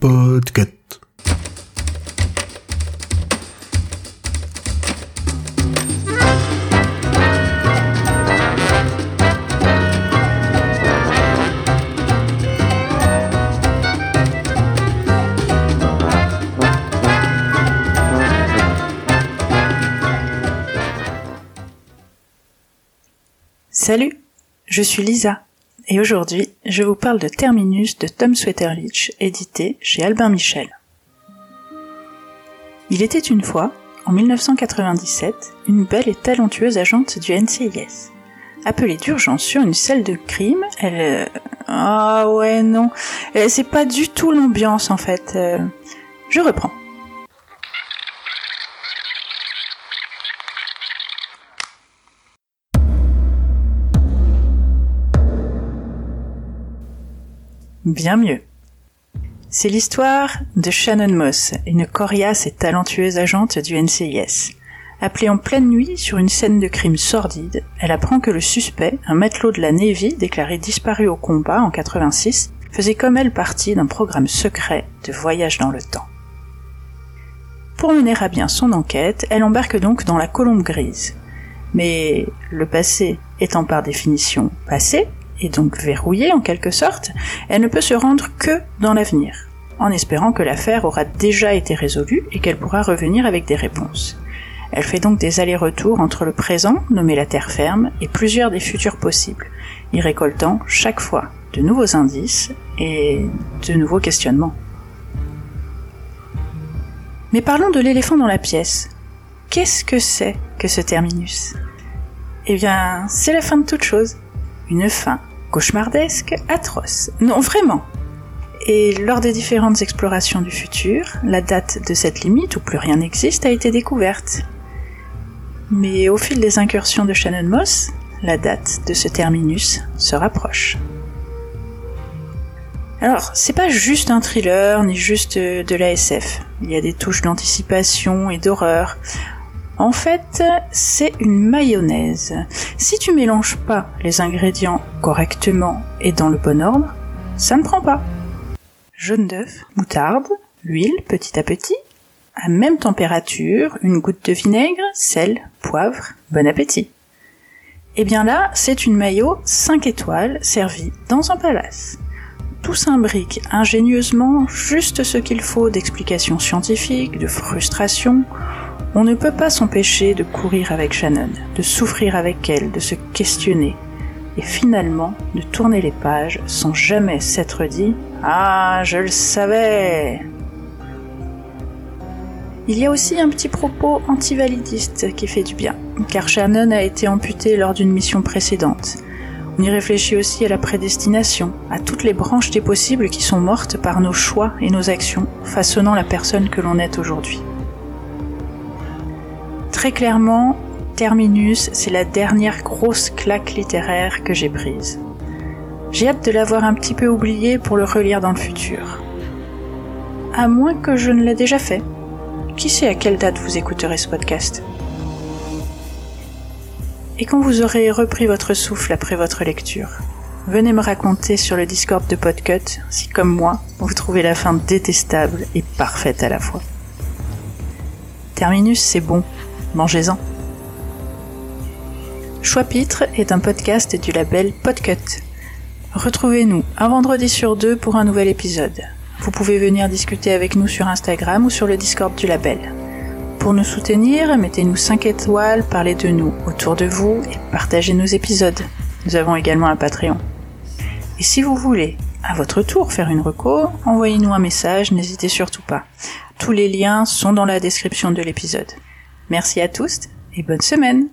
Podcast. Salut, je suis Lisa et aujourd'hui je vous parle de Terminus de Tom Sweterlich édité chez Albin Michel. Il était une fois, en 1997, une belle et talentueuse agente du NCIS. Appelée d'urgence sur une scène de crime, elle... euh, Ah ouais non, c'est pas du tout l'ambiance en fait. Euh, Je reprends. Bien mieux. C'est l'histoire de Shannon Moss, une coriace et talentueuse agente du NCIS. Appelée en pleine nuit sur une scène de crime sordide, elle apprend que le suspect, un matelot de la Navy déclaré disparu au combat en 86, faisait comme elle partie d'un programme secret de voyage dans le temps. Pour mener à bien son enquête, elle embarque donc dans la Colombe Grise. Mais le passé étant par définition passé, et donc verrouillé en quelque sorte, elle ne peut se rendre que dans l'avenir, en espérant que l'affaire aura déjà été résolue et qu'elle pourra revenir avec des réponses. Elle fait donc des allers-retours entre le présent, nommé la terre ferme, et plusieurs des futurs possibles, y récoltant chaque fois de nouveaux indices et de nouveaux questionnements. Mais parlons de l'éléphant dans la pièce. Qu'est-ce que c'est que ce terminus? Eh bien, c'est la fin de toute chose. Une fin cauchemardesque, atroce. Non, vraiment. Et lors des différentes explorations du futur, la date de cette limite où plus rien n'existe a été découverte. Mais au fil des incursions de Shannon Moss, la date de ce terminus se rapproche. Alors, c'est pas juste un thriller, ni juste euh, de la SF. Il y a des touches d'anticipation et d'horreur. En fait, c'est une mayonnaise. Si tu mélanges pas les ingrédients correctement et dans le bon ordre, ça ne prend pas. Jaune d'œuf, moutarde, l'huile petit à petit, à même température, une goutte de vinaigre, sel, poivre, bon appétit. Et bien là, c'est une maillot 5 étoiles servie dans un palace. Tout s'imbrique ingénieusement juste ce qu'il faut d'explications scientifiques, de frustration, on ne peut pas s'empêcher de courir avec Shannon, de souffrir avec elle, de se questionner, et finalement de tourner les pages sans jamais s'être dit ⁇ Ah, je le savais !⁇ Il y a aussi un petit propos antivalidiste qui fait du bien, car Shannon a été amputée lors d'une mission précédente. On y réfléchit aussi à la prédestination, à toutes les branches des possibles qui sont mortes par nos choix et nos actions, façonnant la personne que l'on est aujourd'hui. Très clairement, Terminus, c'est la dernière grosse claque littéraire que j'ai prise. J'ai hâte de l'avoir un petit peu oublié pour le relire dans le futur. À moins que je ne l'ai déjà fait. Qui sait à quelle date vous écouterez ce podcast Et quand vous aurez repris votre souffle après votre lecture, venez me raconter sur le Discord de Podcut si, comme moi, vous trouvez la fin détestable et parfaite à la fois. Terminus, c'est bon, mangez-en. Choix-pitre est un podcast du label Podcut. Retrouvez-nous un vendredi sur deux pour un nouvel épisode. Vous pouvez venir discuter avec nous sur Instagram ou sur le Discord du label. Pour nous soutenir, mettez-nous 5 étoiles, parlez de nous autour de vous et partagez nos épisodes. Nous avons également un Patreon. Et si vous voulez, à votre tour, faire une reco, envoyez-nous un message, n'hésitez surtout pas. Tous les liens sont dans la description de l'épisode. Merci à tous et bonne semaine